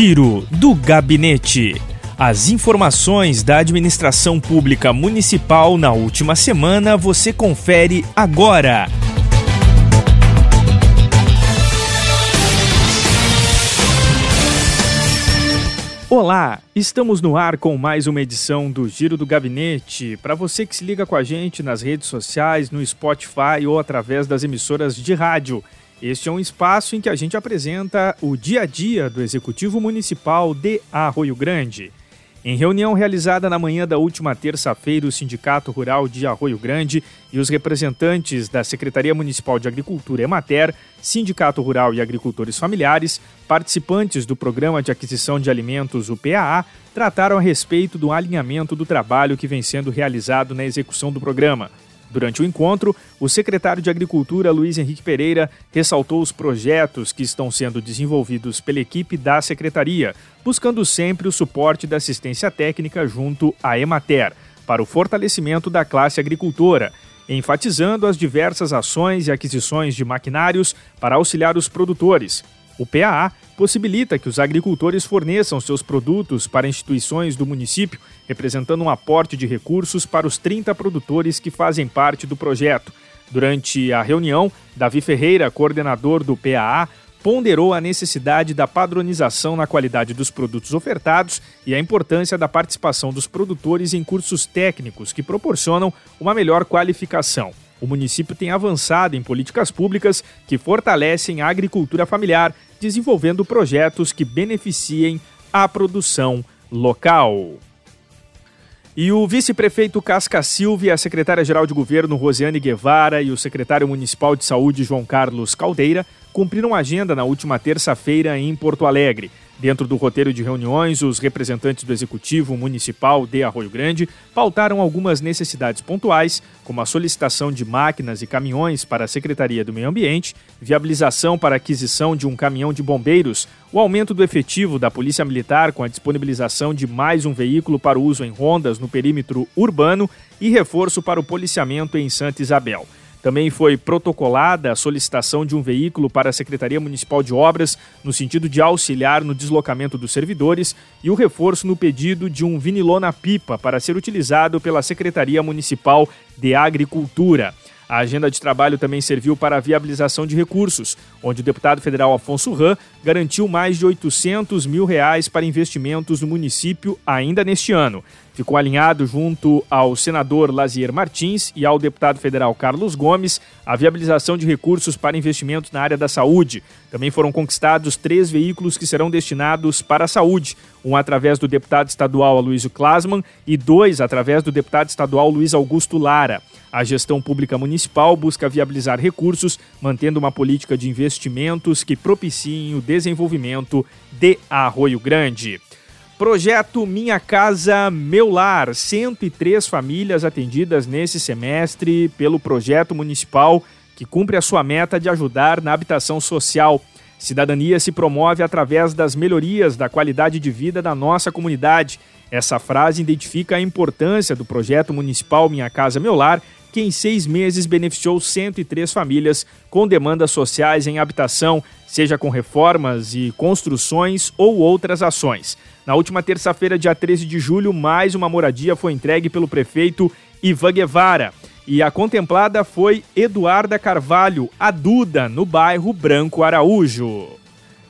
Giro do Gabinete. As informações da administração pública municipal na última semana você confere agora. Olá, estamos no ar com mais uma edição do Giro do Gabinete. Para você que se liga com a gente nas redes sociais, no Spotify ou através das emissoras de rádio. Este é um espaço em que a gente apresenta o dia a dia do Executivo Municipal de Arroio Grande. Em reunião realizada na manhã da última terça-feira, o Sindicato Rural de Arroio Grande e os representantes da Secretaria Municipal de Agricultura Emater, Sindicato Rural e Agricultores Familiares, participantes do Programa de Aquisição de Alimentos, o PAA, trataram a respeito do alinhamento do trabalho que vem sendo realizado na execução do programa. Durante o encontro, o secretário de Agricultura, Luiz Henrique Pereira, ressaltou os projetos que estão sendo desenvolvidos pela equipe da secretaria, buscando sempre o suporte da assistência técnica junto à Emater, para o fortalecimento da classe agricultora, enfatizando as diversas ações e aquisições de maquinários para auxiliar os produtores, o PAA possibilita que os agricultores forneçam seus produtos para instituições do município, representando um aporte de recursos para os 30 produtores que fazem parte do projeto. Durante a reunião, Davi Ferreira, coordenador do PAA, ponderou a necessidade da padronização na qualidade dos produtos ofertados e a importância da participação dos produtores em cursos técnicos que proporcionam uma melhor qualificação. O município tem avançado em políticas públicas que fortalecem a agricultura familiar desenvolvendo projetos que beneficiem a produção local. E o vice-prefeito Casca Silva e a secretária-geral de governo Rosiane Guevara e o secretário municipal de saúde João Carlos Caldeira cumpriram agenda na última terça-feira em Porto Alegre. Dentro do roteiro de reuniões, os representantes do Executivo Municipal de Arroio Grande pautaram algumas necessidades pontuais, como a solicitação de máquinas e caminhões para a Secretaria do Meio Ambiente, viabilização para aquisição de um caminhão de bombeiros, o aumento do efetivo da Polícia Militar com a disponibilização de mais um veículo para uso em rondas no perímetro urbano e reforço para o policiamento em Santa Isabel. Também foi protocolada a solicitação de um veículo para a Secretaria Municipal de Obras, no sentido de auxiliar no deslocamento dos servidores, e o reforço no pedido de um vinilona-pipa para ser utilizado pela Secretaria Municipal de Agricultura. A agenda de trabalho também serviu para a viabilização de recursos, onde o deputado federal Afonso Ram garantiu mais de 800 mil reais para investimentos no município ainda neste ano. Ficou alinhado junto ao senador Lazier Martins e ao deputado federal Carlos Gomes a viabilização de recursos para investimentos na área da saúde. Também foram conquistados três veículos que serão destinados para a saúde, um através do deputado estadual Aloysio Klasman e dois através do deputado estadual Luiz Augusto Lara. A gestão pública municipal busca viabilizar recursos, mantendo uma política de investimentos que propiciem o desenvolvimento de Arroio Grande. Projeto Minha Casa Meu Lar, 103 famílias atendidas nesse semestre pelo projeto municipal que cumpre a sua meta de ajudar na habitação social. Cidadania se promove através das melhorias da qualidade de vida da nossa comunidade. Essa frase identifica a importância do projeto municipal Minha Casa Meu Lar que em seis meses beneficiou 103 famílias com demandas sociais em habitação, seja com reformas e construções ou outras ações. Na última terça-feira, dia 13 de julho, mais uma moradia foi entregue pelo prefeito Ivan Guevara. E a contemplada foi Eduarda Carvalho, a Duda, no bairro Branco Araújo.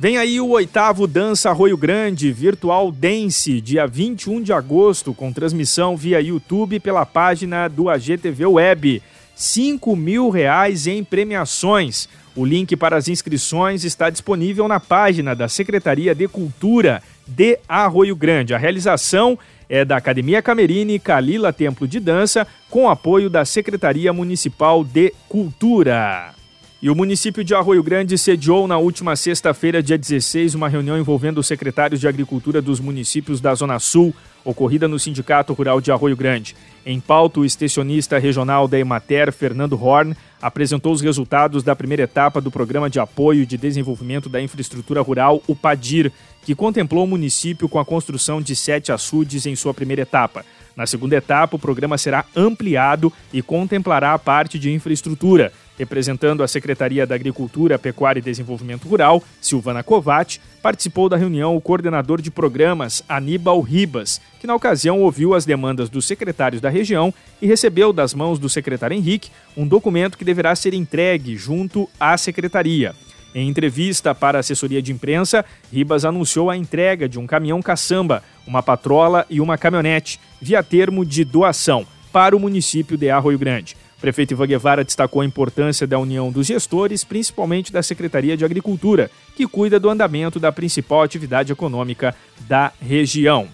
Vem aí o oitavo Dança Arroio Grande Virtual Dance, dia 21 de agosto, com transmissão via YouTube pela página do AGTV Web. 5 mil reais em premiações. O link para as inscrições está disponível na página da Secretaria de Cultura de Arroio Grande. A realização é da Academia Camerini Calila Templo de Dança, com apoio da Secretaria Municipal de Cultura. E o município de Arroio Grande sediou na última sexta-feira, dia 16, uma reunião envolvendo os secretários de Agricultura dos municípios da Zona Sul, ocorrida no Sindicato Rural de Arroio Grande. Em pauta, o extensionista regional da Emater, Fernando Horn, apresentou os resultados da primeira etapa do Programa de Apoio de Desenvolvimento da Infraestrutura Rural, o PADIR, que contemplou o município com a construção de sete açudes em sua primeira etapa. Na segunda etapa, o programa será ampliado e contemplará a parte de infraestrutura, Representando a Secretaria da Agricultura, Pecuária e Desenvolvimento Rural, Silvana Covatti, participou da reunião o coordenador de programas, Aníbal Ribas, que na ocasião ouviu as demandas dos secretários da região e recebeu das mãos do secretário Henrique um documento que deverá ser entregue junto à secretaria. Em entrevista para a assessoria de imprensa, Ribas anunciou a entrega de um caminhão caçamba, uma patrola e uma caminhonete, via termo de doação, para o município de Arroio Grande. O prefeito Ivan Guevara destacou a importância da união dos gestores, principalmente da Secretaria de Agricultura, que cuida do andamento da principal atividade econômica da região.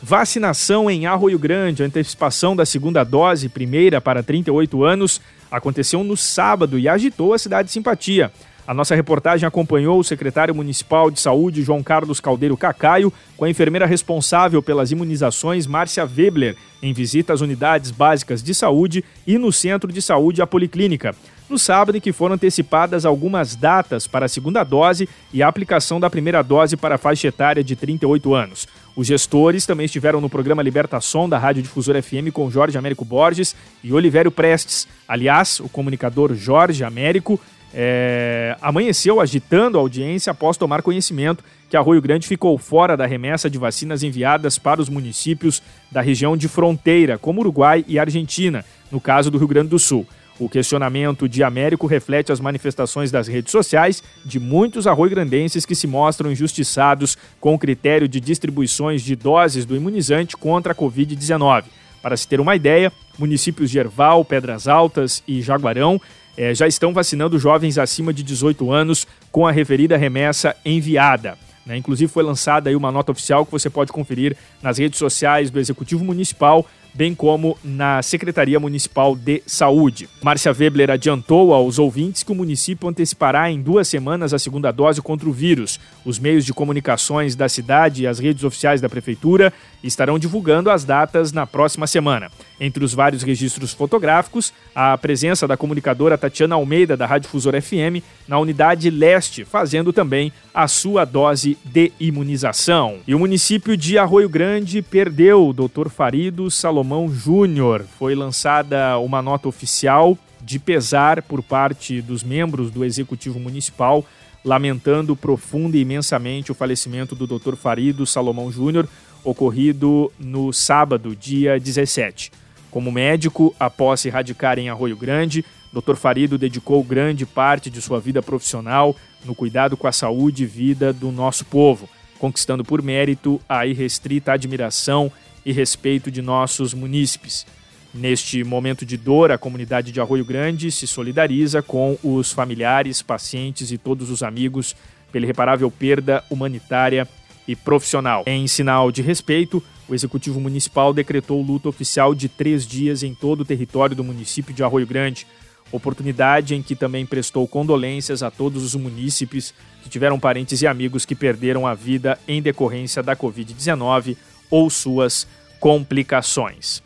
Vacinação em Arroio Grande, antecipação da segunda dose, primeira para 38 anos, aconteceu no sábado e agitou a cidade de simpatia. A nossa reportagem acompanhou o secretário municipal de saúde, João Carlos Caldeiro Cacaio, com a enfermeira responsável pelas imunizações, Márcia Webler, em visita às unidades básicas de saúde e no centro de saúde, a Policlínica. No sábado, em que foram antecipadas algumas datas para a segunda dose e a aplicação da primeira dose para a faixa etária de 38 anos. Os gestores também estiveram no programa Libertação da Rádio Difusora FM com Jorge Américo Borges e Olivério Prestes. Aliás, o comunicador Jorge Américo é, amanheceu agitando a audiência após tomar conhecimento que Arroio Grande ficou fora da remessa de vacinas enviadas para os municípios da região de fronteira, como Uruguai e Argentina, no caso do Rio Grande do Sul. O questionamento de Américo reflete as manifestações das redes sociais de muitos arroio-grandenses que se mostram injustiçados com o critério de distribuições de doses do imunizante contra a Covid-19. Para se ter uma ideia, municípios de Erval, Pedras Altas e Jaguarão é, já estão vacinando jovens acima de 18 anos com a referida remessa enviada. Né? Inclusive foi lançada aí uma nota oficial que você pode conferir nas redes sociais do Executivo Municipal bem como na Secretaria Municipal de Saúde. Márcia Weber adiantou aos ouvintes que o município antecipará em duas semanas a segunda dose contra o vírus. Os meios de comunicações da cidade e as redes oficiais da Prefeitura estarão divulgando as datas na próxima semana. Entre os vários registros fotográficos, a presença da comunicadora Tatiana Almeida, da Rádio Fusor FM, na unidade leste, fazendo também a sua dose de imunização. E o município de Arroio Grande perdeu o Dr. Farido Salomão Júnior. Foi lançada uma nota oficial de pesar por parte dos membros do Executivo Municipal, lamentando profunda e imensamente o falecimento do Dr. Farido Salomão Júnior, ocorrido no sábado, dia 17. Como médico, após se radicar em Arroio Grande, Dr. Farido dedicou grande parte de sua vida profissional no cuidado com a saúde e vida do nosso povo, conquistando por mérito a irrestrita admiração e respeito de nossos munícipes. Neste momento de dor, a comunidade de Arroio Grande se solidariza com os familiares, pacientes e todos os amigos pela irreparável perda humanitária e profissional. Em sinal de respeito, o Executivo Municipal decretou luta oficial de três dias em todo o território do município de Arroio Grande, oportunidade em que também prestou condolências a todos os munícipes que tiveram parentes e amigos que perderam a vida em decorrência da Covid-19 ou suas complicações.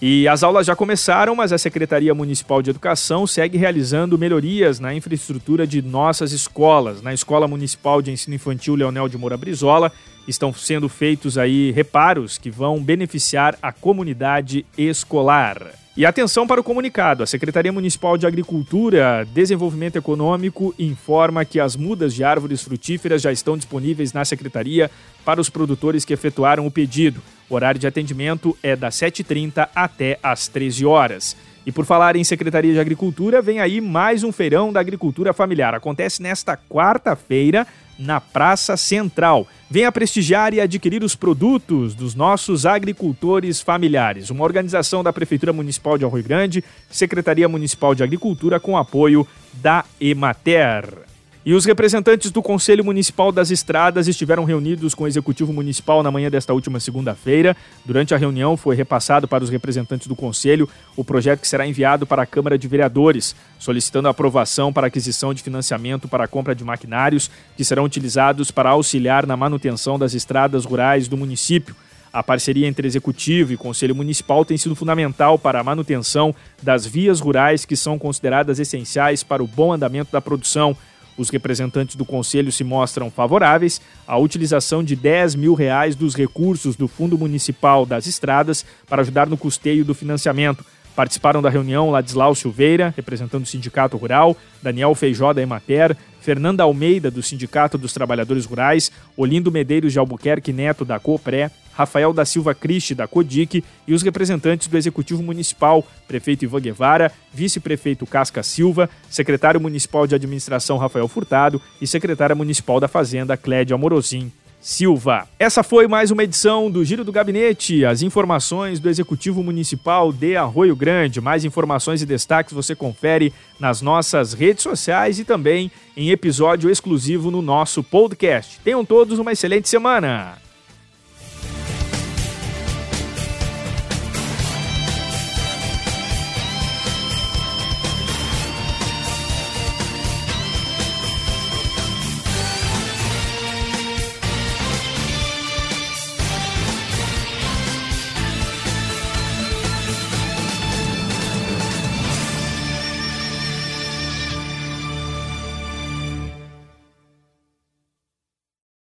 E as aulas já começaram, mas a Secretaria Municipal de Educação segue realizando melhorias na infraestrutura de nossas escolas. Na Escola Municipal de Ensino Infantil Leonel de Moura Brizola, estão sendo feitos aí reparos que vão beneficiar a comunidade escolar. E atenção para o comunicado: a Secretaria Municipal de Agricultura, Desenvolvimento Econômico informa que as mudas de árvores frutíferas já estão disponíveis na secretaria para os produtores que efetuaram o pedido. O horário de atendimento é das 7h30 até às 13 horas. E por falar em Secretaria de Agricultura, vem aí mais um feirão da agricultura familiar. Acontece nesta quarta-feira na Praça Central. Venha prestigiar e adquirir os produtos dos nossos agricultores familiares. Uma organização da Prefeitura Municipal de Arroio Grande, Secretaria Municipal de Agricultura, com apoio da Emater. E os representantes do Conselho Municipal das Estradas estiveram reunidos com o Executivo Municipal na manhã desta última segunda-feira. Durante a reunião, foi repassado para os representantes do Conselho o projeto que será enviado para a Câmara de Vereadores, solicitando aprovação para aquisição de financiamento para a compra de maquinários que serão utilizados para auxiliar na manutenção das estradas rurais do município. A parceria entre Executivo e Conselho Municipal tem sido fundamental para a manutenção das vias rurais que são consideradas essenciais para o bom andamento da produção os representantes do Conselho se mostram favoráveis à utilização de 10 mil reais dos recursos do Fundo Municipal das Estradas para ajudar no custeio do financiamento. Participaram da reunião Ladislau Silveira, representando o Sindicato Rural, Daniel Feijó da Emater, Fernanda Almeida, do Sindicato dos Trabalhadores Rurais, Olindo Medeiros de Albuquerque Neto, da COPRÉ, Rafael da Silva Cristi, da CODIC, e os representantes do Executivo Municipal, prefeito Ivan Guevara, vice-prefeito Casca Silva, secretário municipal de administração Rafael Furtado e secretária municipal da Fazenda Clédia Amorosim. Silva. Essa foi mais uma edição do Giro do Gabinete. As informações do Executivo Municipal de Arroio Grande. Mais informações e destaques você confere nas nossas redes sociais e também em episódio exclusivo no nosso podcast. Tenham todos uma excelente semana.